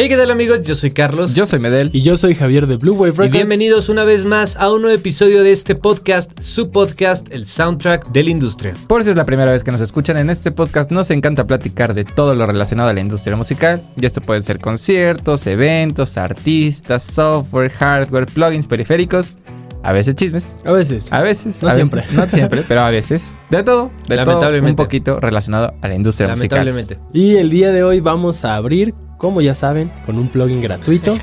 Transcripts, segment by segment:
Hey, ¿qué tal amigos? Yo soy Carlos. Yo soy Medel. Y yo soy Javier de Blue Wave Records. Y bienvenidos una vez más a un nuevo episodio de este podcast, su podcast, el soundtrack de la industria. Por si es la primera vez que nos escuchan en este podcast, nos encanta platicar de todo lo relacionado a la industria musical. Y esto puede ser conciertos, eventos, artistas, software, hardware, plugins, periféricos. A veces chismes. A veces. A veces. No a siempre. veces, no siempre, pero a veces. De todo. De todo. Lamentablemente. Un poquito relacionado a la industria musical. Lamentablemente. Y el día de hoy vamos a abrir, como ya saben, con un plugin gratuito.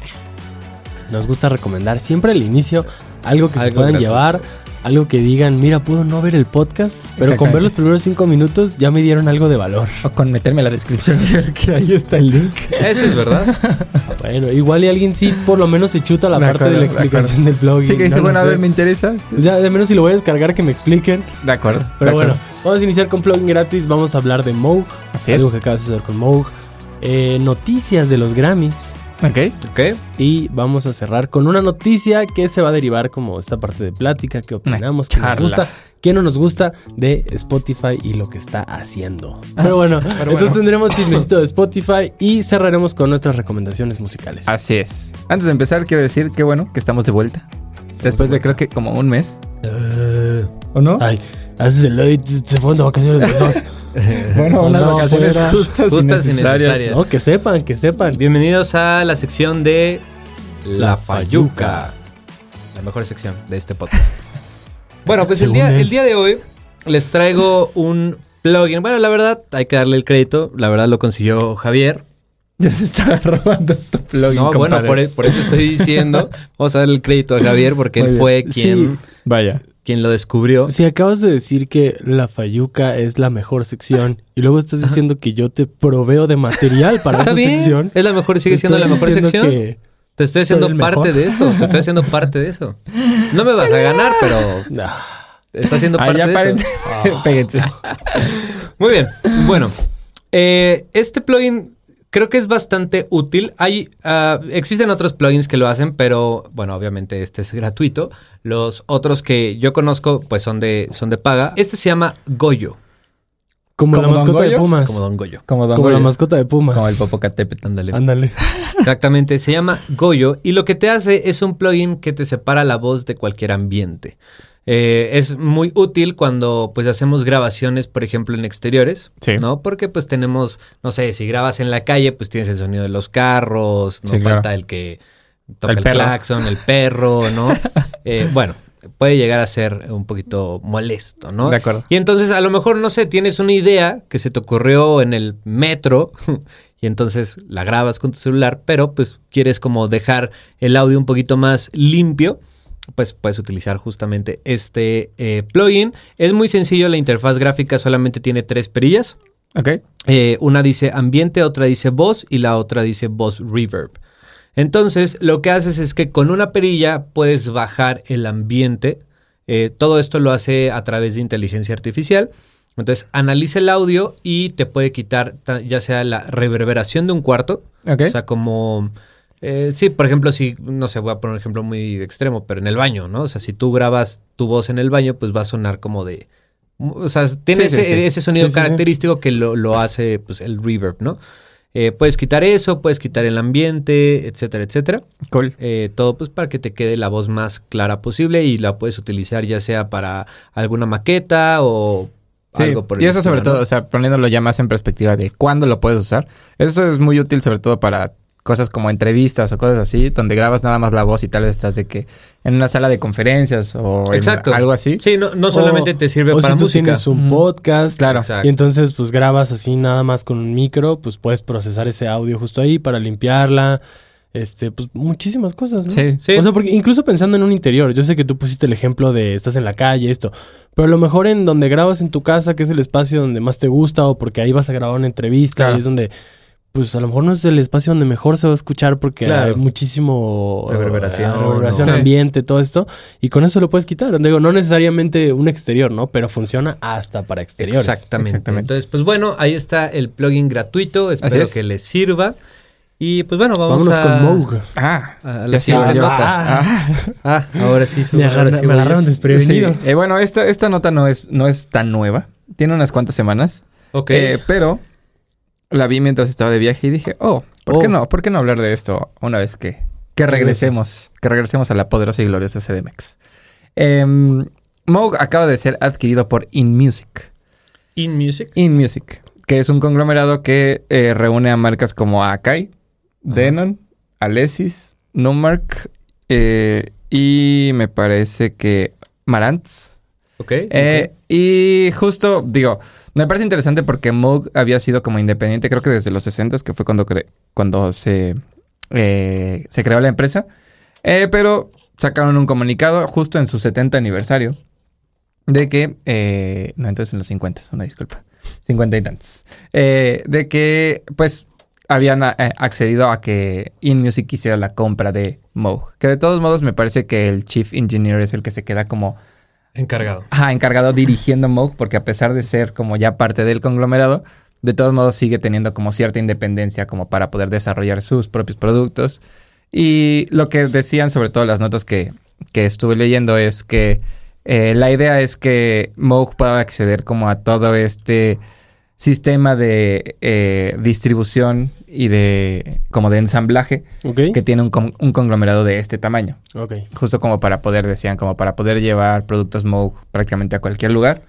Nos gusta recomendar siempre al inicio algo que se Algo puedan gratuito. llevar, algo que digan, mira, puedo no ver el podcast, pero con ver los primeros cinco minutos ya me dieron algo de valor. O con meterme a la descripción y ver que ahí está el link. Eso es verdad. Bueno, igual y alguien sí por lo menos se chuta la parte acuerdo, de la de explicación del plugin. Sí, que dice, no bueno, a ver, me interesa. O sea, de menos si lo voy a descargar que me expliquen. De acuerdo. Pero de bueno, acuerdo. vamos a iniciar con plugin gratis. Vamos a hablar de Moog. Así algo es. que acaba de suceder con Moog. Eh, noticias de los Grammys. Ok. ¿Ok? Y vamos a cerrar con una noticia que se va a derivar como esta parte de plática, qué opinamos, qué nos gusta, qué no nos gusta de Spotify y lo que está haciendo. Pero bueno, entonces bueno. tendremos chismecito de Spotify y cerraremos con nuestras recomendaciones musicales. Así es. Antes de empezar, quiero decir que bueno, que estamos de vuelta. Después de creo que como un mes. ¿O no? Ay, haces el se fueron de vacaciones los dos. bueno, unas no, vacaciones fuera. justas, Justas y y necesarias. No, que sepan, que sepan. Bienvenidos a la sección de La La Fayuca. Fayuca. La mejor sección de este podcast. Bueno, pues el día, el día de hoy les traigo un plugin. Bueno, la verdad, hay que darle el crédito. La verdad lo consiguió Javier. Ya se está robando tu plugin. No, bueno, por, por eso estoy diciendo. Vamos a darle el crédito a Javier porque Muy él bien. fue quien, Sí. Vaya. Quien lo descubrió. Si acabas de decir que la Fayuca es la mejor sección y luego estás diciendo que yo te proveo de material para esa bien. sección. Es la mejor, sigue siendo la mejor sección. que- Te estoy haciendo parte mejor. de eso. Te estoy haciendo parte de eso. No me vas a ganar, pero Ah, está haciendo parte ya de eso. Péguense. Muy bien. Bueno, eh, este plugin creo que es bastante útil. Hay, ah, existen otros plugins que lo hacen, pero bueno, obviamente este es gratuito. Los otros que yo conozco, pues son de, son de paga. Este se llama Goyo, como la ¿Como Don mascota de Goyo? Pumas. como Don Goyo. Como, Don Como la Goyo. mascota de Pumas. Como el Popocatépetl. Ándale. Ándale. Exactamente, se llama Goyo y lo que te hace es un plugin que te separa la voz de cualquier ambiente. Eh, es muy útil cuando pues hacemos grabaciones, por ejemplo, en exteriores, Sí. ¿no? Porque pues tenemos, no sé, si grabas en la calle, pues tienes el sonido de los carros, no Sí, falta claro. el que toca El claxon, el perro, ¿no? Eh, bueno, puede llegar a ser un poquito molesto, ¿no? De acuerdo. Y entonces a lo mejor, no sé, tienes una idea que se te ocurrió en el metro y entonces la grabas con tu celular, pero pues quieres como dejar el audio un poquito más limpio, pues puedes utilizar justamente este eh, plugin. Es muy sencillo, la interfaz gráfica solamente tiene tres perillas. Ok. Eh, una dice ambiente, otra dice voz y la otra dice voz reverb. Entonces, lo que haces es que con una perilla puedes bajar el ambiente. Eh, todo esto lo hace a través de inteligencia artificial. Entonces, analiza el audio y te puede quitar ta- ya sea la reverberación de un cuarto. Ok. O sea, como... eh, sí, por ejemplo, si, no sé, voy a poner un ejemplo muy extremo, pero en el baño, ¿no? O sea, si tú grabas tu voz en el baño, pues va a sonar como de... O sea, tiene Sí, ese, sí. ese sonido característico que lo, lo hace pues, el reverb, ¿no? Eh, puedes quitar eso, puedes quitar el ambiente, etcétera, etcétera. Cool. Eh, todo pues para que te quede la voz más clara posible y la puedes utilizar ya sea para alguna maqueta o Sí, algo por el y eso sobre todo, o sea, poniéndolo ya más en perspectiva de cuándo lo puedes usar. Eso es muy útil sobre todo para cosas como entrevistas o cosas así, donde grabas nada más la voz y tal vez estás de que en una sala de conferencias o en algo así. Sí, no, no solamente O- te sirve o para si tú música. tienes un podcast. Claro. Exacto. Y entonces pues grabas así nada más con un micro, pues puedes procesar ese audio justo ahí para limpiarla. Este, pues muchísimas cosas, ¿no? Sí. Sí. O sea, porque incluso pensando en un interior, yo sé que tú pusiste el ejemplo de estás en la calle, esto, pero a lo mejor en donde grabas en tu casa, que es el espacio donde más te gusta, o porque ahí vas a grabar una entrevista, Claro. y es donde, pues a lo mejor no es el espacio donde mejor se va a escuchar porque Claro. hay muchísimo Reverberación, reverberación, ¿no? Sí. ambiente, todo esto, y con eso lo puedes quitar. Digo, no necesariamente un exterior, ¿no? Pero funciona hasta para exteriores. Exactamente. Exactamente. Entonces, pues bueno, ahí está el plugin gratuito. Espero es. que les sirva. Y pues bueno, vamos Vámonos a, con Moog. Ah, a la sí, siguiente nota. Ah. Ah, ahora sí. Me, ahora agarra- sí me agarraron desprevenido. Sí. Eh, bueno, esta, esta nota no es, no es tan nueva. Tiene unas cuantas semanas. Ok. Eh, pero la vi mientras estaba de viaje y dije, oh, ¿Por Oh. qué no? ¿Por qué no hablar de esto una vez que, que regresemos, que regresemos a la poderosa y gloriosa CDMX? Em, Moog acaba de ser adquirido por InMusic. In Music. InMusic, que es un conglomerado que eh, reúne a marcas como Akai, Denon, Alesis, Numark eh, y me parece que Marantz. Ok. Eh, Y justo, digo, me parece interesante porque Moog había sido como independiente, creo que desde los 60 que fue cuando, cre- cuando se, eh, se creó la empresa. Eh, pero sacaron un comunicado justo en su 70 aniversario de que, eh, no, entonces en los 50, una disculpa, 50 y tantos, eh, de que pues habían eh, accedido a que InMusic hiciera la compra de Moog. Que de todos modos me parece que el Chief Engineer es el que se queda como Encargado. Ajá, encargado dirigiendo Moog, porque a pesar de ser como ya parte del conglomerado, de todos modos sigue teniendo como cierta independencia como para poder desarrollar sus propios productos. Y lo que decían, sobre todo las notas que, que estuve leyendo, es que eh, la idea es que Moog pueda acceder como a todo este sistema de eh, distribución y de como de ensamblaje que tiene un, con- un conglomerado de este tamaño Ok. justo como para poder, decían, como para poder llevar productos Moog prácticamente a cualquier lugar.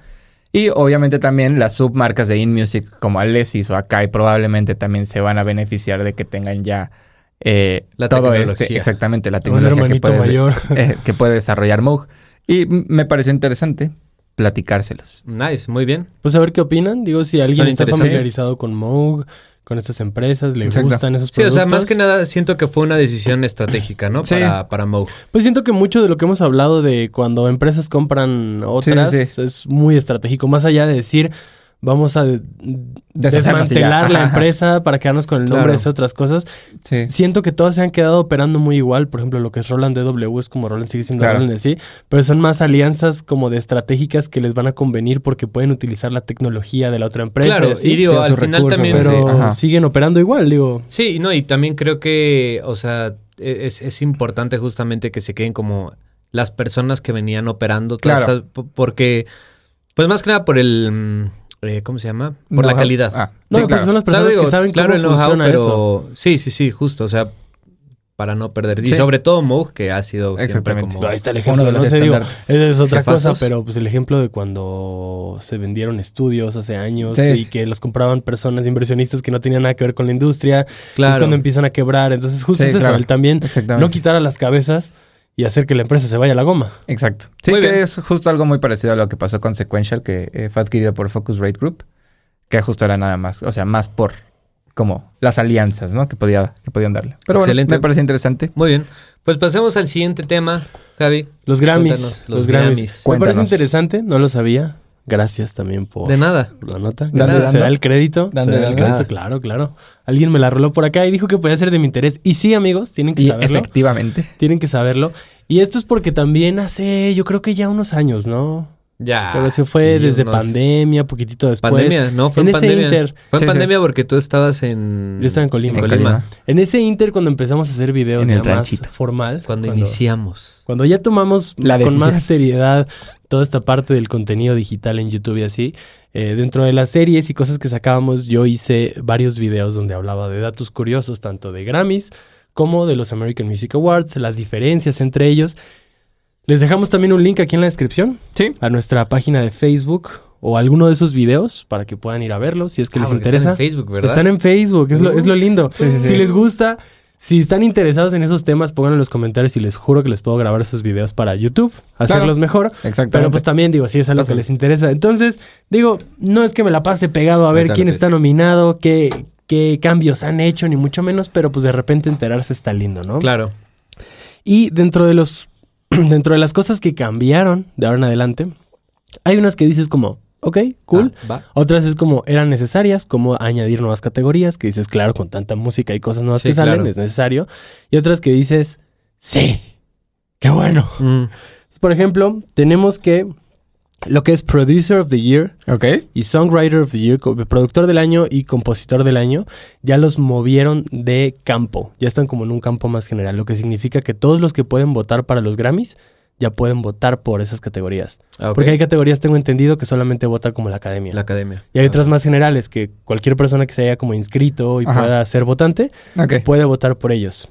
Y obviamente también las submarcas de InMusic como Alesis o Akai probablemente también se van a beneficiar de que tengan ya eh, La todo tecnología. este, exactamente, la tecnología que puede, mayor. eh, que puede desarrollar Moog. Y me pareció interesante platicárselos. Nice, muy bien. Pues a ver qué opinan. Digo, si alguien está familiarizado con Moog, con estas empresas, le Exacto. gustan esos Sí, o productos. sea, más que nada siento que fue una decisión estratégica, ¿no? Sí. Para, para Moog. Pues siento que mucho de lo que hemos hablado de cuando empresas compran otras Sí, sí, sí. es muy estratégico. Más allá de decir, vamos a y desmantelar la empresa para quedarnos con el nombre Claro. de esas otras cosas. Sí. Siento que todas se han quedado operando muy igual. Por ejemplo, lo que es Roland DW es como Roland sigue siendo Claro. Roland en sí, pero son más alianzas como de estratégicas que les van a convenir porque pueden utilizar la tecnología de la otra empresa. Claro, así. y digo, sí, al final recursos, también... pero siguen operando igual, digo. Sí, no, y también creo que, o sea, e-, es, es importante justamente que se queden como las personas que venían operando Claro. estas- porque, pues más que nada por el, mm, eh, ¿cómo se llama? Por la calidad. Ah, No, sí, claro. son las O sea, personas digo, que saben claro cómo el funciona pero eso. sí, sí, sí, justo, o sea, para no perder. Y Sí. sobre todo Moog, que ha sido siempre Exactamente. como... Ahí está el Uno ejemplo. de los no sé, digo, esa es otra Jefazos. cosa, pero pues el ejemplo de cuando se vendieron estudios hace años Sí. y que los compraban personas inversionistas que no tenían nada que ver con la industria, es Claro. cuando empiezan a quebrar. Entonces, justo Sí, es eso, claro. el también no quitar a las cabezas y hacer que la empresa se vaya a la goma. Exacto. Sí, Muy que bien. es justo algo muy parecido a lo que pasó con Sequential, que eh, fue adquirido por Focusrite Group, que justo era nada más, o sea, más por como las alianzas, ¿no? Que, podía, que podían darle. Pero bueno, Excelente. me parece interesante. Muy bien. Pues pasemos al siguiente tema, Javi. Los Grammys. Cuéntanos, los, los Grammys. Grammys. Me parece interesante, no lo sabía. Gracias también por De nada. la nota. Dando. ¿Se da el crédito? Dando, ¿Se da el crédito? Claro, claro. Alguien me la roló por acá y dijo que podía ser de mi interés. Y sí, amigos, tienen que Y saberlo. efectivamente. Tienen que saberlo. Y esto es porque también hace, yo creo que ya unos años, ¿no? Ya. Pero se fue sí, desde unos- pandemia, poquitito después. Pandemia, no, fue en, en ese pandemia. inter. Fue en Sí, sí. pandemia porque tú estabas en... Yo estaba en Colima. En Colima. Colima. En ese inter, cuando empezamos a hacer videos En el más ranchito. formal. Cuando, iniciamos. Cuando ya tomamos La con más seriedad toda esta parte del contenido digital en YouTube y así, eh, dentro de las series y cosas que sacábamos, yo hice varios videos donde hablaba de datos curiosos, tanto de Grammys como de los American Music Awards, las diferencias entre ellos. Les dejamos también un link aquí en la descripción Sí. a nuestra página de Facebook o alguno de esos videos para que puedan ir a verlos si es que Ah, les interesa. Están en Facebook, ¿verdad? Están en Facebook, es, lo, es lo lindo. Sí, sí, sí. Si les gusta, si están interesados en esos temas, pónganlo en los comentarios y les juro que les puedo grabar esos videos para YouTube, hacerlos mejor. Exactamente. Pero pues también digo, si es algo que les interesa. Entonces, digo, no es que me la pase pegado a ver quién está nominado, qué, qué cambios han hecho, ni mucho menos, pero pues de repente enterarse está lindo, ¿no? Claro. Y dentro de los dentro de las cosas que cambiaron de ahora en adelante, hay unas que dices como, ok, cool. Ah. Otras es como eran necesarias, como añadir nuevas categorías, que dices, claro, con tanta música y cosas nuevas Sí, que salen, claro. es necesario. Y otras que dices, sí, qué bueno. Mm, Por ejemplo, tenemos que lo que es Producer of the Year Ok. y Songwriter of the Year, productor del año y compositor del año, ya los movieron de campo. Ya están como en un campo más general, lo que significa que todos los que pueden votar para los Grammys ya pueden votar por esas categorías. Ah. Porque hay categorías, tengo entendido, que solamente vota como la academia. La academia. Y hay Ah. otras más generales que cualquier persona que se haya como inscrito y Ajá. pueda ser votante puede votar por ellos.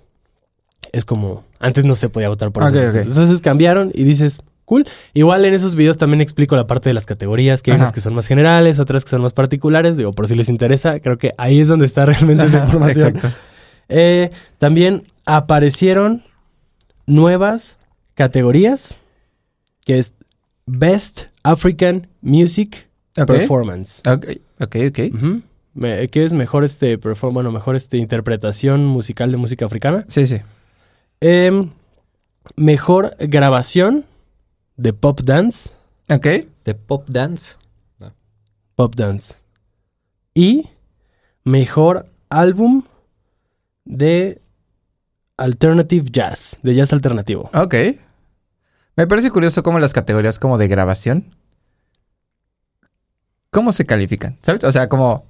Es como, antes no se podía votar por Ok, esos. ok. Entonces cambiaron y dices, cool. Igual en esos videos también explico la parte de las categorías, que hay Ajá. unas que son más generales, otras que son más particulares. Digo, por si les interesa, creo que ahí es donde está realmente esa Ajá, información. Exacto. Eh, también aparecieron nuevas categorías, que es Best African Music. Performance. Ok, ok, ok. Ujú. Me- ¿Qué es mejor este perform bueno, mejor este interpretación musical de música africana? Sí, sí. Em, mejor grabación de pop dance. Ok. De pop dance. Pop dance. Y mejor álbum de alternative jazz, de jazz alternativo. Ok. Me parece curioso cómo las categorías como de grabación, ¿cómo se califican? ¿Sabes? O sea, como,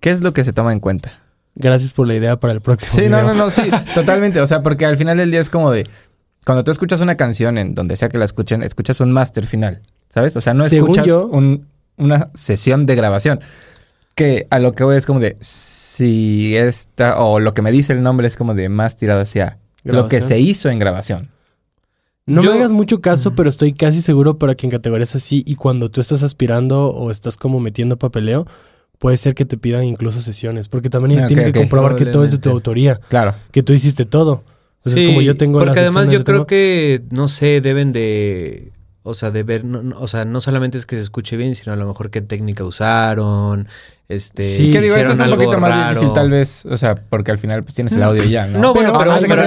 ¿qué es lo que se toma en cuenta? Gracias por la idea para el próximo. Sí, no, video. no, no, sí, totalmente. O sea, porque al final del día es como de, cuando tú escuchas una canción en donde sea que la escuchen, escuchas un máster final, ¿sabes? O sea, no Según escuchas yo- un- una sesión de grabación. Que a lo que voy es como de, si esta, o lo que me dice el nombre es como de más tirado hacia lo que se hizo en grabación. No Yo- me hagas mucho caso, pero estoy casi seguro para que en categorías así y cuando tú estás aspirando o estás como metiendo papeleo, puede ser que te pidan incluso sesiones, porque también ellos tienen que comprobar que todo es de tu autoría, Claro. que tú hiciste todo. Entonces, Sí, como yo tengo Porque además yo creo que, no sé, deben de... O sea, de ver... no- no- o sea, no solamente es que se escuche bien, sino a lo mejor qué técnica usaron. Este... Sí, que digo, eso hicieron es un algo poquito más raro. difícil tal vez, o sea, porque al final pues tienes el audio y ya, ¿no? No, bueno, Pero a lo mejor,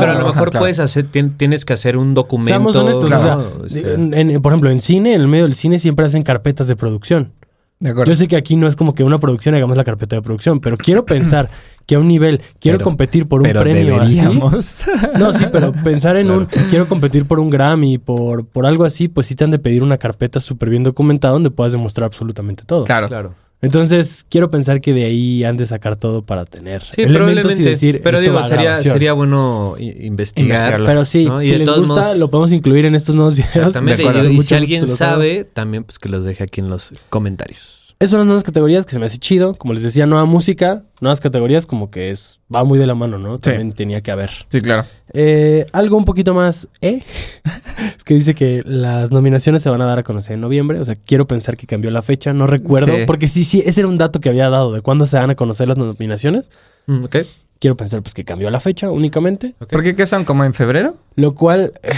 pero a lo mejor puedes hacer, tien- tienes que hacer un documento. Seamos honestos, claro, o o sea, sea, en- en- por ejemplo, en cine, en el medio del cine siempre hacen carpetas de producción. De acuerdo. Yo sé que aquí no es como que una producción hagamos la carpeta de producción, pero quiero pensar que a un nivel quiero Pero- competir por un pero premio así. deberíamos. No, sí, pero pensar en Claro. un quiero competir por un Grammy, por, por algo así, pues sí te han de pedir una carpeta súper bien documentada donde puedas demostrar absolutamente todo. claro. claro. Entonces, quiero pensar que de ahí han de sacar todo para tener Sí, elementos y decir. pero esto digo, sería, sería bueno investigar. Investigarlo. Pero sí, ¿no? Y si de les todos gusta, modos- lo podemos incluir en estos nuevos videos. Exactamente. Y, y si alguien sabe, también pues que los deje aquí en los comentarios. Esas son las nuevas categorías que se me hace chido. Como les decía, nueva música, nuevas categorías, como que es va muy de la mano, ¿no? También tenía que haber. Sí, claro. Eh, algo un poquito más, ¿eh? es que dice que las nominaciones se van a dar a conocer en noviembre. O sea, quiero pensar que cambió la fecha, no recuerdo. Sí. Porque sí, sí, ese era un dato que había dado de cuándo se van a conocer las nominaciones. Mm, ok. Quiero pensar pues que cambió la fecha únicamente. ok. ¿Por qué qué son? ¿Como en febrero? Lo cual... eh,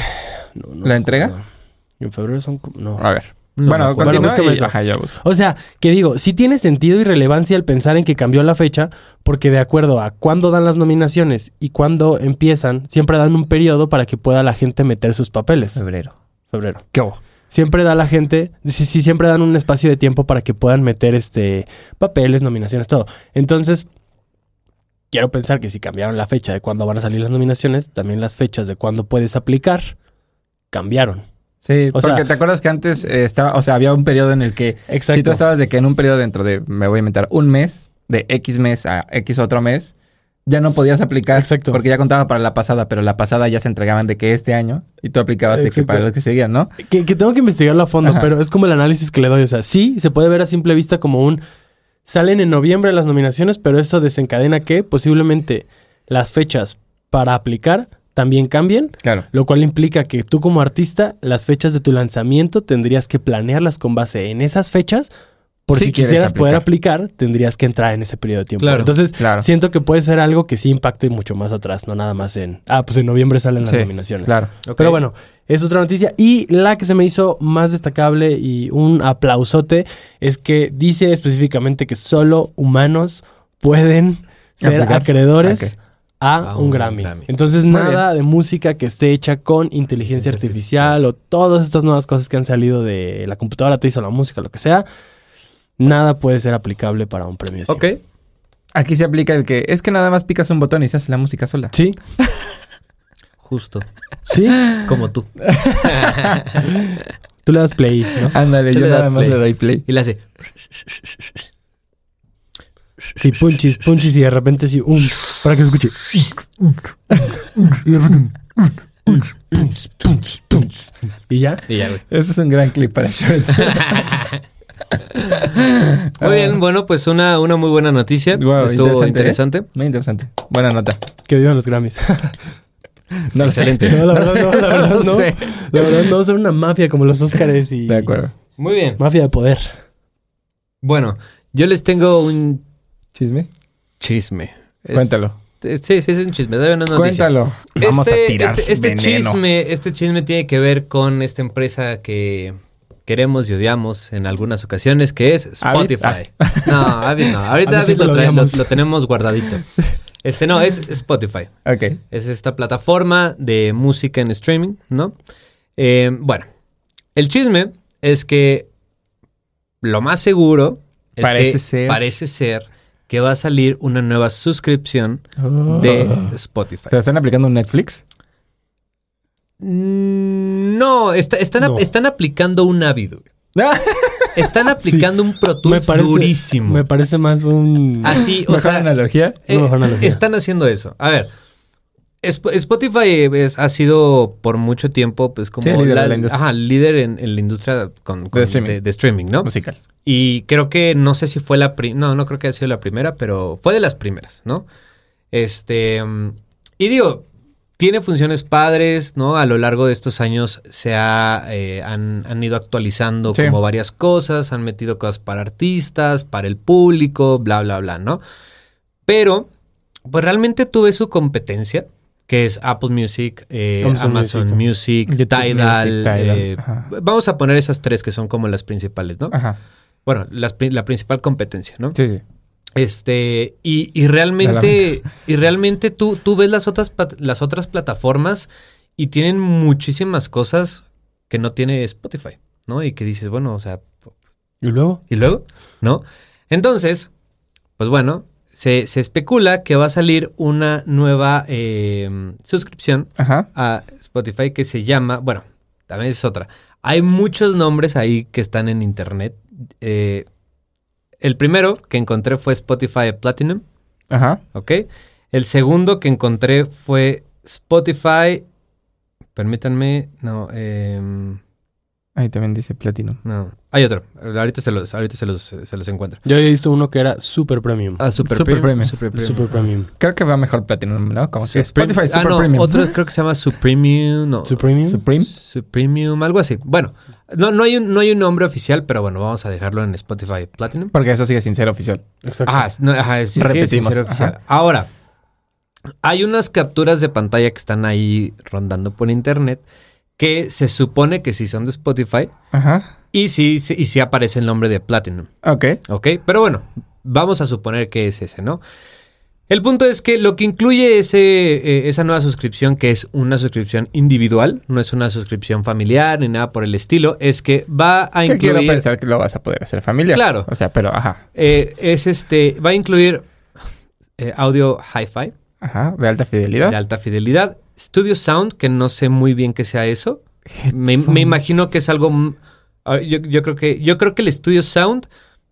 no, no ¿La entrega? En febrero son... como- No. A ver. No bueno, y-. Ajá, ya busco. O sea, que digo, sí tiene sentido y relevancia el pensar en que cambió la fecha, porque de acuerdo a cuándo dan las nominaciones y cuándo empiezan, siempre dan un periodo para que pueda la gente meter sus papeles. Febrero. Febrero. ¿Qué hubo? Siempre da la gente, sí, sí, siempre dan un espacio de tiempo para que puedan meter este papeles, nominaciones, todo. Entonces, quiero pensar que si cambiaron la fecha de cuándo van a salir las nominaciones, también las fechas de cuándo puedes aplicar cambiaron. Sí, O porque sea- te acuerdas que antes eh, estaba, o sea, había un periodo en el que Exacto. si tú estabas de que en un periodo dentro de, me voy a inventar, un mes, de X mes a X otro mes, ya no podías aplicar. Exacto. Porque ya contaba para la pasada, pero la pasada ya se entregaban de que este año y tú aplicabas de que para los que seguían, ¿no? Que, que tengo que investigarlo a fondo, Ajá. pero es como el análisis que le doy. O sea, sí, se puede ver a simple vista como un... Salen en noviembre las nominaciones, pero eso desencadena que posiblemente las fechas para aplicar también cambien, Claro. lo cual implica que tú como artista, las fechas de tu lanzamiento tendrías que planearlas con base en esas fechas. Por Si quisieras poder aplicar. tendrías que entrar en ese periodo de tiempo. Claro. Entonces, Claro. siento que puede ser algo que sí impacte mucho más atrás, no nada más en... Ah, pues en noviembre salen las Sí, nominaciones. Claro. Pero bueno, es otra noticia. Y la que se me hizo más destacable y un aplausote es que dice específicamente que solo humanos pueden ser Aplicar. acreedores. A, A un, un Grammy. Grammy. Entonces, Muy nada de música que esté hecha con inteligencia artificial o todas estas nuevas cosas que han salido de la computadora, te hizo la música, lo que sea. Nada puede ser aplicable para un premio. así. Ok. Aquí se aplica el que es que nada más picas un botón y se hace la música sola. Sí, Justo. sí. Como tú. Tú le das play, ¿no? Ándale, Tú yo le das nada más play. le doy play. Y le hace. Sí, punchis, punchis y de repente sí, um, para que se escuche. Y de repente, Y ya. Y ya, güey. Este es un gran clip para shorts. Muy bien, bueno, pues una, una muy buena noticia. Guau, Estuvo interesante, ¿eh? interesante. Muy interesante. Buena nota. Que vivan los Grammys. No lo sé. Excelente. No, la verdad no, la verdad No no. sé. La verdad no, son una mafia como los Óscares y... De acuerdo. Muy bien. Mafia de poder. Bueno, yo les tengo un ¿Chisme? chisme. Es- Cuéntalo. eh, Sí, sí, es un chisme. no es noticia. Cuéntalo. Vamos este, a tirar este, este veneno. chisme, este chisme tiene que ver con esta empresa que queremos y odiamos en algunas ocasiones, que es Avid. Spotify. No, Avid no. Ahorita Avid lo, trae- lo- tenemos guardadito. Este no, es Spotify. Ok. Es esta plataforma de música en streaming, ¿no? Eh, bueno, el chisme es que lo más seguro es Parece que ser. parece ser que va a salir una nueva suscripción Oh. de Spotify. ¿Se están aplicando un Netflix? Mm, No, está- están, No. están aplicando un güey. Están aplicando un Pro Me Tools parece, durísimo. me parece más un... Así, o Mejor sea, analogía. eh, mejor analogía. están haciendo eso. A ver, Spotify es- ha sido por mucho tiempo, pues, como Sí, líder la, la industria. ajá, líder en, en la industria con, con- de, streaming. de streaming, ¿no? Musical. Y creo que, no sé si fue la primera, no, no creo que haya sido la primera, pero fue de las primeras, ¿no? Este, y digo, tiene funciones padres, ¿no? A lo largo de estos años se ha, eh, han, han ido actualizando Sí. como varias cosas, han metido cosas para artistas, para el público, bla, bla, bla, ¿no? Pero, pues realmente tuve su competencia, que es Apple Music, eh, Amazon Amazon, Music, Tidal. Music, Tidal, eh, vamos a poner esas tres que son como las principales, ¿no? Ajá. Bueno, las la principal competencia, ¿no? Sí, sí. Este, y, y realmente, y realmente tú, tú ves las otras, las otras plataformas y tienen muchísimas cosas que no tiene Spotify, ¿no? Y que dices, bueno, o sea, ¿Y luego? ¿y luego? ¿No? Entonces, pues bueno, se, se especula que va a salir una nueva eh, suscripción Ajá. a Spotify que se llama, bueno, también es otra. Hay muchos nombres ahí que están en internet. Eh, el primero que encontré fue Spotify Platinum, Ajá. ¿ok? El segundo que encontré fue Spotify, permítanme, no, em, Ahí también dice Platinum. no, hay otro. Ahorita se los, ahorita se los, se los encuentro. Yo había visto uno que era Super Premium. Ah, Super, Super Premium. Premium. Super Premium. Super Premium. Creo que va mejor Platinum, ¿no? Como si Supreme- Spotify ah, Super no, Premium. Otro creo que se llama Supremium, no. Supremium. Supreme. Supremium, algo así. Bueno, no, no, hay un, no hay un nombre oficial, pero bueno, vamos a dejarlo en Spotify Platinum. Porque eso sigue sin ser oficial. Exacto. Ajá, no, ajá, sí, sí, Repetimos, sí, oficial. ajá. Ahora, hay unas capturas de pantalla que están ahí rondando por internet que se supone que sí son de Spotify Ajá. y sí, sí- y sí aparece el nombre de Platinum, Ok. ¿ok? Pero bueno, vamos a suponer que es ese, ¿no? El punto es que lo que incluye ese, eh, esa nueva suscripción, que es una suscripción individual, no es una suscripción familiar ni nada por el estilo, es que va a Que quiero incluir... pensar que lo vas a poder hacer familiar. Claro. O sea, pero ajá. eh, es este, va a incluir eh, audio hi-fi, Ajá. De alta fidelidad. de alta fidelidad. Studio Sound, que no sé muy bien qué sea eso. Me, me imagino que es algo. mm, ah, Yo, yo creo que, yo creo que el Studio Sound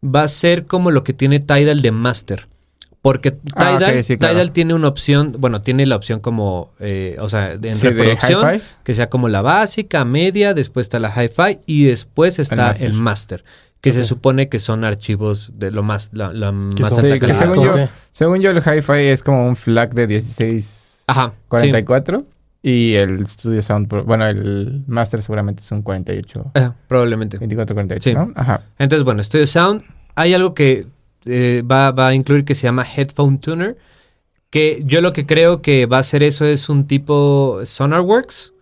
va a ser como lo que tiene Tidal de Master. Porque Ah, Tidal, ok, sí, claro. Tidal tiene una opción, bueno, tiene la opción como, eh, o sea, de- en Sí, reproducción, que sea como la básica, media, después está la hi-fi y después está master. el master, que se supone que son archivos de lo más, la, la más alta Sí, que calidad. según yo, según yo el hi-fi es como un flag de 16 Ajá, sí. 44 y el Studio Sound, Pro- bueno, el Master seguramente es un 48, Ajá, probablemente. 24, 48, Sí. ¿no? Ajá. Entonces, bueno, Studio Sound, hay algo que eh, va, va a incluir que se llama Headphone Tuner, que yo lo que creo que va a hacer eso es un tipo SonarWorks,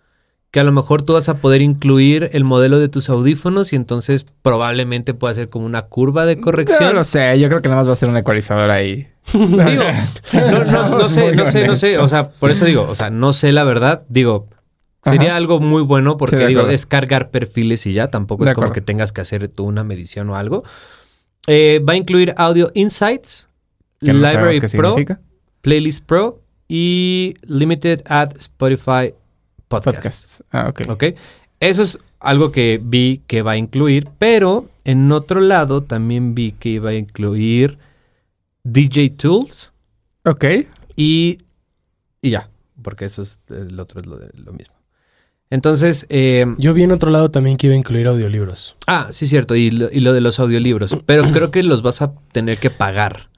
que a lo mejor tú vas a poder incluir el modelo de tus audífonos y entonces probablemente pueda ser como una curva de No corrección. lo sé, yo creo que nada más va a ser un ecualizador ahí. Digo, no, no, no sé, no sé, no sé, o sea, por eso digo, o sea, no sé la verdad, digo, sería Ajá. algo muy bueno porque Sí, digo, es cargar perfiles y ya, tampoco De es como que tengas que hacer tú una medición o algo. Eh, va a incluir Audio Insights, Library Pro, significa. Playlist Pro y Limited at Spotify Podcast. Podcasts. Ah, ok. ¿Ok? Eso es algo que vi que va a incluir, pero en otro lado también vi que iba a incluir DJ Tools. Ok. Y, y ya, porque eso es el otro es lo, de, lo mismo. Entonces, eh, Yo vi en otro lado también que iba a incluir audiolibros. ah, sí, cierto, y lo, y lo de los audiolibros, pero creo que los vas a tener que pagar.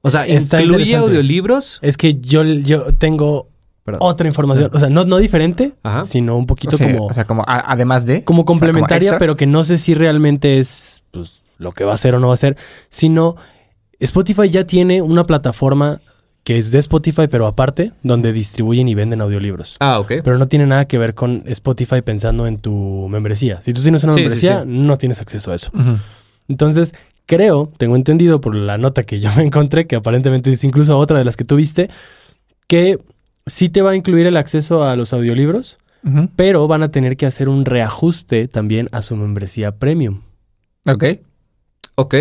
O sea, Está ¿incluye interesante. audiolibros? Es que yo, yo tengo Perdón. otra información. O sea, no, no diferente, Ajá. sino un poquito O sea, como, o sea, como a- además de. como o sea, como complementaria, extra. pero que no sé si realmente es pues, lo que va a ser o no va a ser, sino Spotify ya tiene una plataforma que es de Spotify, pero aparte, donde distribuyen y venden audiolibros. Ah, ok. Pero no tiene nada que ver con Spotify pensando en tu membresía. Si tú tienes una Sí, sí, membresía, sí. no tienes acceso a eso. Entonces, creo, tengo entendido por la nota que yo me encontré, que aparentemente es incluso otra de las que tuviste, que sí te va a incluir el acceso a los audiolibros, pero van a tener que hacer un reajuste también a su membresía premium. Ok. Ok.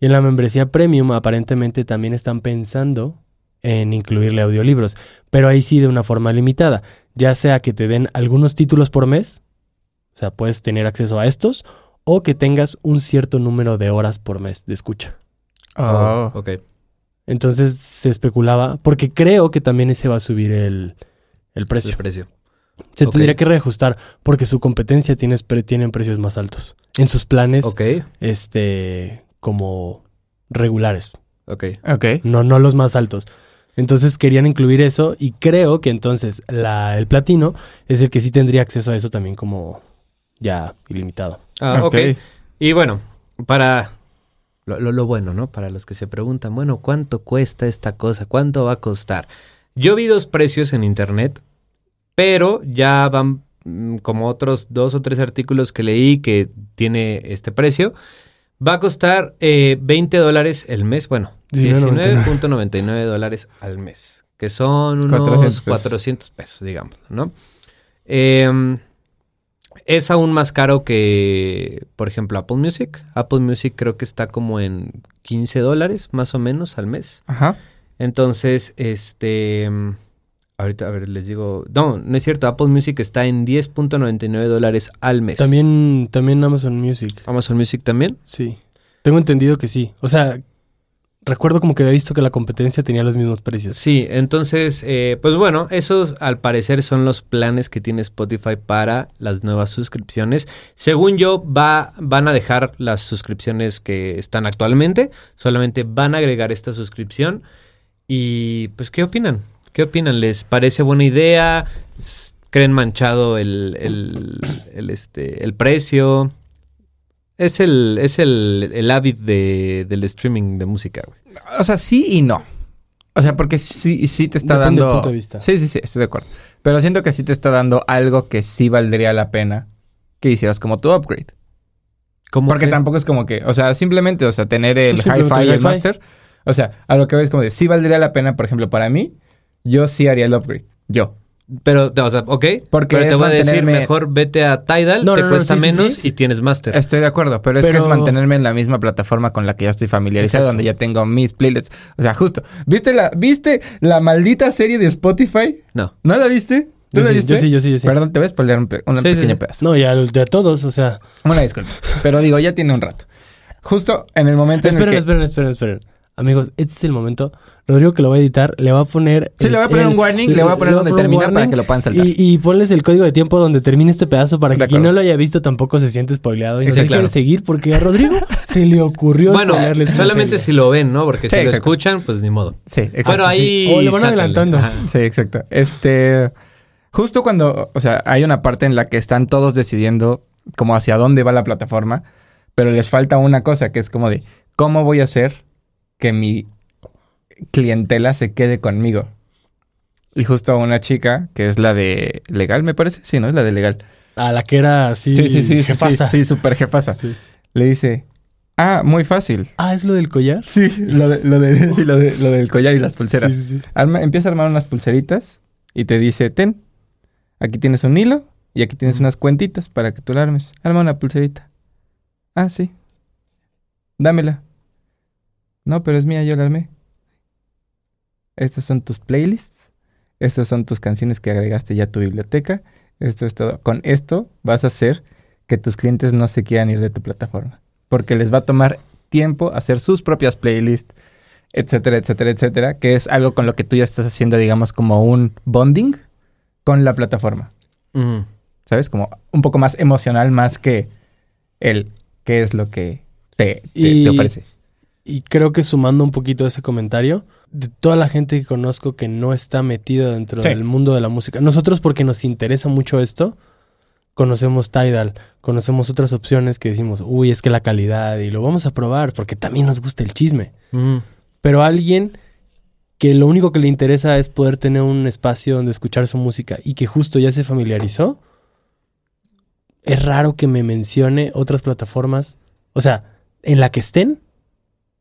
Y en la membresía premium aparentemente también están pensando en incluirle audiolibros, pero ahí sí de una forma limitada, ya sea que te den algunos títulos por mes, o sea, puedes tener acceso a estos, o que tengas un cierto número de horas por mes de escucha. Oh. ok. Entonces se especulaba, porque creo que también ese va a subir el, el precio. El precio. Se tendría que reajustar porque su competencia tiene, tienen precios más altos. En sus planes, Ok. este, como regulares, Ok. Ok. no, no los más altos. Entonces querían incluir eso y creo que entonces la, el platino es el que sí tendría acceso a eso también como ya ilimitado. Ah, ok. Ok. Y bueno, para lo, lo- lo bueno, ¿no? Para los que se preguntan, bueno, ¿cuánto cuesta esta cosa? ¿Cuánto va a costar? Yo vi dos precios en internet, pero ya van mm, como otros dos o tres artículos que leí que tiene este precio. Va a costar eh, 20 dólares el mes, bueno, 19.99. 19.99 dólares al mes, que son unos 400 400 pesos. pesos, digamos, ¿no? Em, es aún más caro que, por ejemplo, Apple Music. Apple Music creo que está como en 15 dólares más o menos al mes. Ajá. Entonces, este... Ahorita, a ver, les digo... No, no es cierto. Apple Music está en 10.99 dólares al mes. También, también Amazon Music. Amazon Music también. Sí. Tengo entendido que sí. O sea, recuerdo como que había visto que la competencia tenía los mismos precios. Sí, entonces, eh, pues bueno, esos al parecer son los planes que tiene Spotify para las nuevas suscripciones. Según yo, va, van a dejar las suscripciones que están actualmente, solamente van a agregar esta suscripción. Y pues, ¿qué opinan? ¿Qué opinan? ¿Les parece buena idea? ¿Creen manchado el, el, el, este, el precio? Es el, es el, el hábit de, del streaming de música, güey. O sea, sí y no. O sea, porque sí, sí te está Depende del dando. punto de vista. Sí, sí, sí, estoy de acuerdo. Pero siento que sí te está dando algo que sí valdría la pena que hicieras como tu upgrade. ¿Cómo Porque que? tampoco es como que, o sea, simplemente, o sea, tener el Pues hi-fi y el master. O sea, a lo que voy es como de, sí valdría la pena, por ejemplo, para mí, yo sí haría el upgrade. Yo. Pero, o sea, ok. Porque pero te voy a decir, mejor vete a Tidal, No, te no, no, cuesta sí, menos sí. y tienes máster. Estoy de acuerdo, pero es que es mantenerme en la misma plataforma con la que ya estoy familiarizado, Exacto. donde ya tengo mis playlists. O sea, justo. ¿Viste la, ¿viste la maldita serie de Spotify? No. ¿No la viste? ¿Tú Yo la sí, viste? yo sí, yo sí, yo sí. Perdón, te voy a spoilear un, pe- un Sí, sí, pequeño sí. pedazo. No, ya de a todos, o sea. Una disculpa. Pero digo, ya tiene un rato. Justo en el momento en Esperen, el que... esperen, esperen, esperen. Amigos, este es el momento. Rodrigo que lo va a editar, le va a poner. Sí, le voy a poner el- un warning, le voy a poner donde termina para que lo puedan saltar. Y, y ponles el código de tiempo donde termine este pedazo para que quien no lo haya visto tampoco se siente spoileado y no se quiere seguir porque a Rodrigo se le ocurrió Bueno, solamente si lo ven, ¿no? Porque Sí, si lo escuchan, pues ni modo. Sí, exacto. Bueno, ahí. sí. O le van adelantando. Ajá. Sí, exacto. Este, justo cuando, o sea, hay una parte en la que están todos decidiendo como hacia dónde va la plataforma, pero les falta una cosa que es como de cómo voy a hacer que mi clientela se quede conmigo. Y justo una chica que es la de legal, me parece. Sí, no es la de legal. A la que era así. Sí, sí, sí, jefasa. sí, sí, súper jefasa. Sí. Le dice, ah, muy fácil. Ah, ¿es lo del collar? Sí, lo, de, lo, de- sí, lo, de- lo del collar y las pulseras. Sí, sí, sí. Arma- empieza a armar unas pulseritas y te dice, ten, aquí tienes un hilo y aquí tienes unas cuentitas para que tú la armes. Arma una pulserita. Ah, sí. Dámela. No, pero es mía, yo la armé. Estos son tus playlists. Estas son tus canciones que agregaste ya a tu biblioteca. Esto es todo. Con esto vas a hacer que tus clientes no se quieran ir de tu plataforma. Porque les va a tomar tiempo hacer sus propias playlists, etcétera, etcétera, etcétera, que es algo con lo que tú ya estás haciendo, digamos, como un bonding con la plataforma. ¿Sabes? Como un poco más emocional, más que el qué es lo que te, te- Y- te ofrece. Y creo que sumando un poquito ese comentario, de toda la gente que conozco que no está metida dentro Sí. del mundo de la música, nosotros porque nos interesa mucho esto, conocemos Tidal, conocemos otras opciones que decimos, uy, es que la calidad y lo vamos a probar porque también nos gusta el chisme. Pero alguien que lo único que le interesa es poder tener un espacio donde escuchar su música y que justo ya se familiarizó, es raro que me mencione otras plataformas, o sea, en la que estén,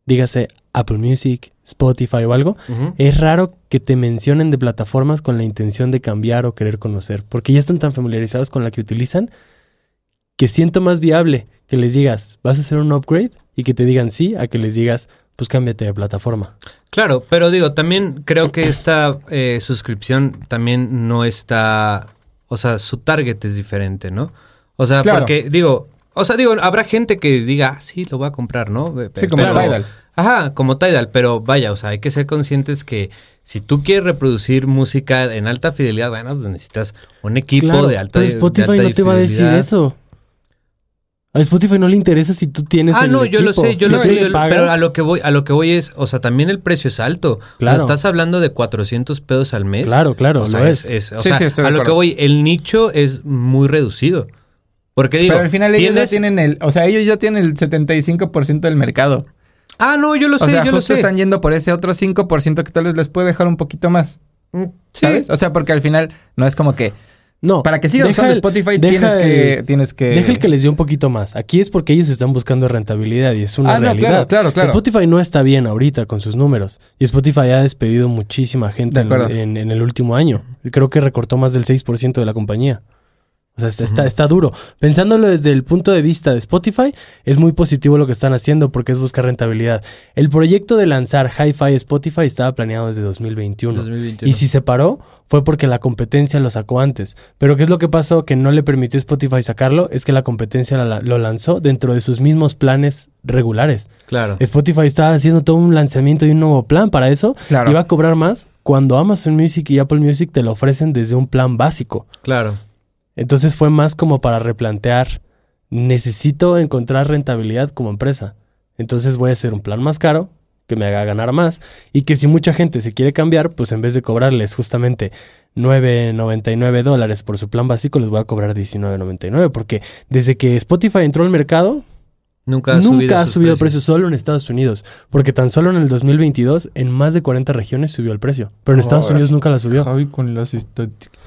dígase Apple Music, Spotify o algo, es raro que te mencionen de plataformas con la intención de cambiar o querer conocer, porque ya están tan familiarizados con la que utilizan que siento más viable que les digas, vas a hacer un upgrade y que te digan sí, a que les digas, pues cámbiate de plataforma. Claro, pero digo, también creo que esta eh, suscripción también no está, o sea, su target es diferente, ¿no? O sea, Claro. porque digo, o sea, digo, habrá gente que diga, ah, sí, lo voy a comprar, ¿no? Sí, como Pero- Tidal. Ajá, como Tidal, pero vaya, o sea, hay que ser conscientes que si tú quieres reproducir música en alta fidelidad, bueno, pues necesitas un equipo Claro, de alta pero de Spotify alta no te va a decir fidelidad. eso. A Spotify no le interesa si tú tienes Ah, el no, yo lo sé, yo Si lo sé, yo- pero a lo que voy, a lo que voy es, o sea, también el precio es alto. Claro. Estás hablando de 400 pesos al mes. Claro, claro, o sea, lo es, es. es- o Sí, sea, sí, estoy de a lo que voy, el nicho es muy reducido. Porque digo, Pero al final ellos ya tienen el, o sea, ellos ya tienen el 75% del mercado. Ah, no, yo lo O sé, sea, yo lo justo sé. están yendo por ese otro 5% que tal vez les puede dejar un poquito más. Mm, Sí. ¿Sabes? O sea, porque al final no es como que No. para que sigas usando el- Spotify deja tienes que tienes que Deja el que les dio un poquito más. Aquí es porque ellos están buscando rentabilidad y es una Ah, no, realidad. claro, claro, claro. Spotify no está bien ahorita con sus números. Y Spotify ha despedido muchísima gente De en, acuerdo. en- en el último año. Creo que recortó más del 6% de la compañía. O sea, está, está, está duro. Pensándolo desde el punto de vista de Spotify, es muy positivo lo que están haciendo porque es buscar rentabilidad. El proyecto de lanzar Hi-Fi Spotify estaba planeado desde 2021. 2021. Y si se paró, fue porque la competencia lo sacó antes. Pero ¿qué es lo que pasó que no le permitió a Spotify sacarlo? Es que la competencia la- lo lanzó dentro de sus mismos planes regulares. Claro. Spotify estaba haciendo todo un lanzamiento y un nuevo plan para eso. Claro. Y va a cobrar más cuando Amazon Music y Apple Music te lo ofrecen desde un plan básico. Claro. Entonces fue más como para replantear, necesito encontrar rentabilidad como empresa. Entonces voy a hacer un plan más caro, que me haga ganar más, y que si mucha gente se quiere cambiar, pues en vez de cobrarles justamente 9.99 dólares por su plan básico, les voy a cobrar 19.99, porque desde que Spotify entró al mercado, Nunca ha nunca subido, ha subido el precios. precio solo en Estados Unidos, porque tan solo en el 2022 en más de 40 regiones subió el precio, pero en Estados Ahora Unidos nunca la subió. Javi con las estadísticas.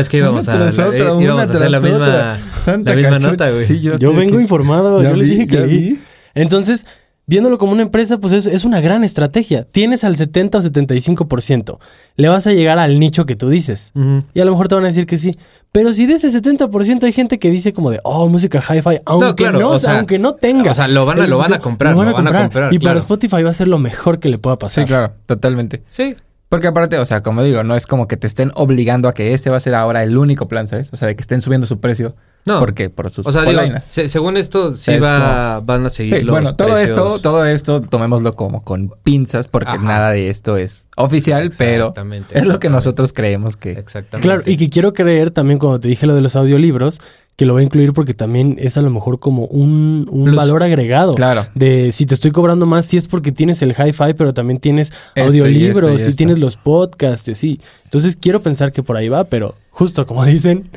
Es que íbamos a, Una la- otra, íbamos una a hacer la misma, otra. Santa la misma cachucha. nota, güey. Sí, yo, vengo aquí. informado, Ya yo les vi, dije que ya vi. vi. Entonces, viéndolo como una empresa, pues es, es una gran estrategia. Tienes al 70 o 75%. Le vas a llegar al nicho que tú dices. Y a lo mejor te van a decir que sí. Pero si de ese 70% hay gente que dice como de, oh, música hi-fi, aunque no, claro, o sea, aunque no tenga. o sea, lo van a- lo van a comprar, lo van a comprar, Y para. Spotify va a ser lo mejor que le pueda pasar. Sí, claro, totalmente. Sí. Porque aparte, o sea, como digo, no es como que te estén obligando a que este va a ser ahora el único plan, ¿sabes? O sea, de que estén subiendo su precio. No. Porque por sus O sea, digo, se- según esto, sí va, van a seguir Sí, los bueno, todo precios. esto, todo esto tomémoslo como con pinzas porque Ajá. nada de esto es oficial, pero Exactamente, es lo que nosotros creemos que Exactamente. Claro, y que quiero creer también cuando te dije lo de los audiolibros, que lo voy a incluir porque también es a lo mejor como un, un Plus. valor agregado. Claro. De si te estoy cobrando más, sí es porque tienes el hi-fi, pero también tienes Esto y audiolibros, esto y y esto. tienes los podcasts, y así. Entonces quiero pensar que por ahí va, pero justo como dicen,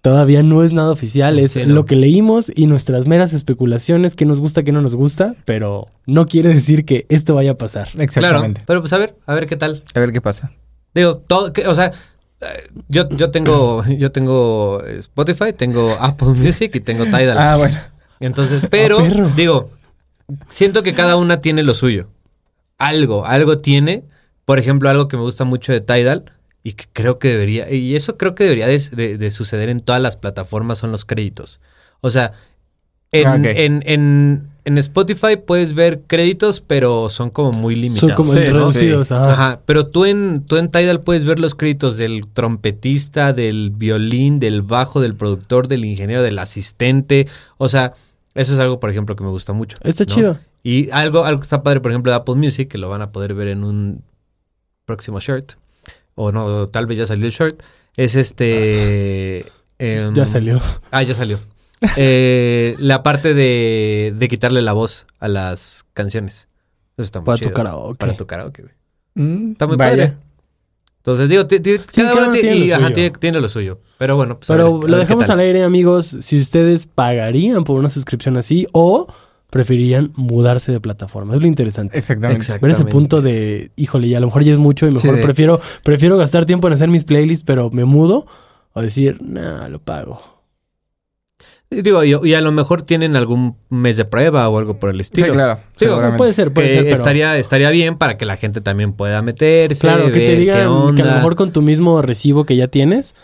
todavía no es nada oficial, es Sí, no. lo que leímos y nuestras meras especulaciones, que nos gusta, que no nos gusta, pero no quiere decir que esto vaya a pasar. Claro, Exactamente. pero pues a ver, a ver qué tal. A ver qué pasa. Digo, todo, que- o sea, yo, yo tengo, yo tengo Spotify, tengo Apple Music y tengo Tidal. Ah, bueno. Entonces, pero, Ah, perro. digo, siento que cada una tiene lo suyo. Algo, algo tiene. Por ejemplo, algo que me gusta mucho de Tidal y que creo que debería, y eso creo que debería de, de- de suceder en todas las plataformas son los créditos. O sea, en, Ah, en, en, en Spotify puedes ver créditos, pero son como muy limitados. Son como Sí, reducidos. sí. ajá. Ajá, pero tú en, tú en Tidal puedes ver los créditos del trompetista, del violín, del bajo, del productor, del ingeniero, del asistente. O sea, eso es algo, por ejemplo, que me gusta mucho. Está ¿no? chido. Y algo, algo que está padre, por ejemplo, de Apple Music, que lo van a poder ver en un próximo shirt. O no, tal vez ya salió el shirt. es este... em, Ya salió. Ah, ya salió. Eh, la parte de, de quitarle la voz a las canciones. Eso está muy Para chido. tu karaoke. Para tu karaoke, güey. Mm, Está muy vaya. padre. Entonces, digo, Sí, cada uno uno ti- tiene y, lo ajá, tiene, tiene lo suyo. Pero bueno, pues a Pero ver- a lo dejamos al aire, amigos. Si ustedes pagarían por una suscripción así o preferirían mudarse de plataforma. Es lo interesante. Exactamente. Exacto. Ver ese Exactamente. punto de, híjole, ya a lo mejor ya es mucho y mejor Sí, prefiero, prefiero gastar tiempo en hacer mis playlists, pero me mudo. O decir, nah, lo pago. Y Digo, y, y a lo mejor tienen algún mes de prueba o algo por el Sí, estilo. claro. Digo. Puede ser, puede que ser. pero- estaría, estaría bien para que la gente también pueda meterse. Claro, que te digan que a lo mejor con tu mismo recibo que ya tienes,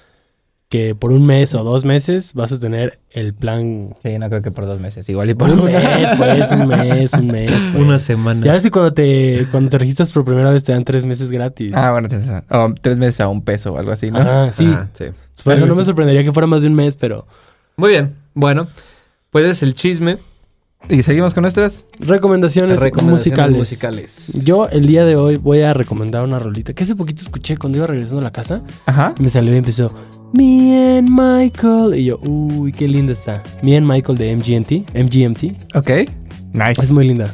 que por un mes o dos meses vas a tener el plan. Sí, no creo que por dos meses. Igual y por Un mes, pues, un mes, un mes. pues. Una semana. Ya ves que cuando te, cuando te registras por primera vez te dan tres meses gratis. Ah, bueno. O tres meses a un peso o algo así, ¿no? Ajá, sí. Ajá, sí. Por eso no me sorprendería que fuera más de un mes, pero. Muy bien. Bueno, pues es el chisme. Y seguimos con nuestras. Recomendaciones, Recomendaciones musicales. musicales. Yo el día de hoy voy a recomendar una rolita que hace poquito escuché cuando iba regresando a la casa. Ajá. Y me salió y empezó Me and Michael. Y yo, uy, qué linda está. Me and Michael de MGMT. MGMT. Ok. Nice. Es muy linda.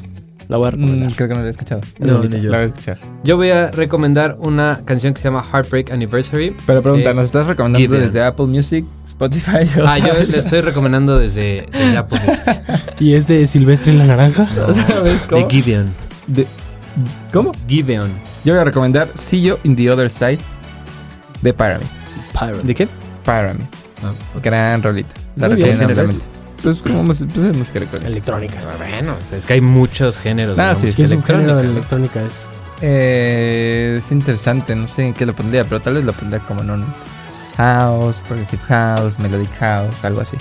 La voy a Mm, recomendar. creo que no lo he escuchado. No, ni yo. La voy a escuchar. Yo voy a recomendar una canción que se llama Heartbreak Anniversary. Pero pregunta, Eh, ¿nos estás recomendando Gideon. desde Apple Music, Spotify? o- Ah, yo le estoy recomendando desde, desde Apple Music. Y es de Silvestre y la Naranja. ¿Sabes De cómo? Gideon. De- ¿Cómo? Gideon. Yo voy a recomendar See You in the Other Side de Pyramid. ¿De qué? Pyramid. Gran rolita. La recomiendo. Pues como pues, es música electrónica. Electrónica. Bueno, o sea, es que hay muchos géneros. de Ah, sí, música ¿Qué es un género de electrónica. electrónica? Es Eh, es interesante, no sé en qué lo pondría, pero tal vez lo pondría como en un house, progressive house, melodic house, algo así.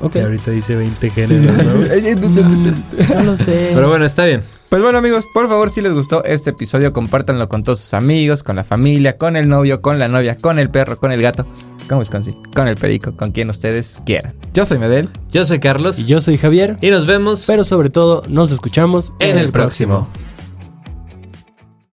Ok. ahorita dice 20 géneros, Mm, no lo sé. Pero bueno, está bien. Pues bueno amigos, por favor si les gustó este episodio, compártanlo con todos sus amigos, con la familia, con el novio, con la novia, con el perro, con el gato, con Wisconsin, con el perico, con quien ustedes quieran. Yo soy Medel. Yo soy Carlos. Y yo soy Javier. Y nos vemos Pero sobre todo, nos escuchamos en el próximo.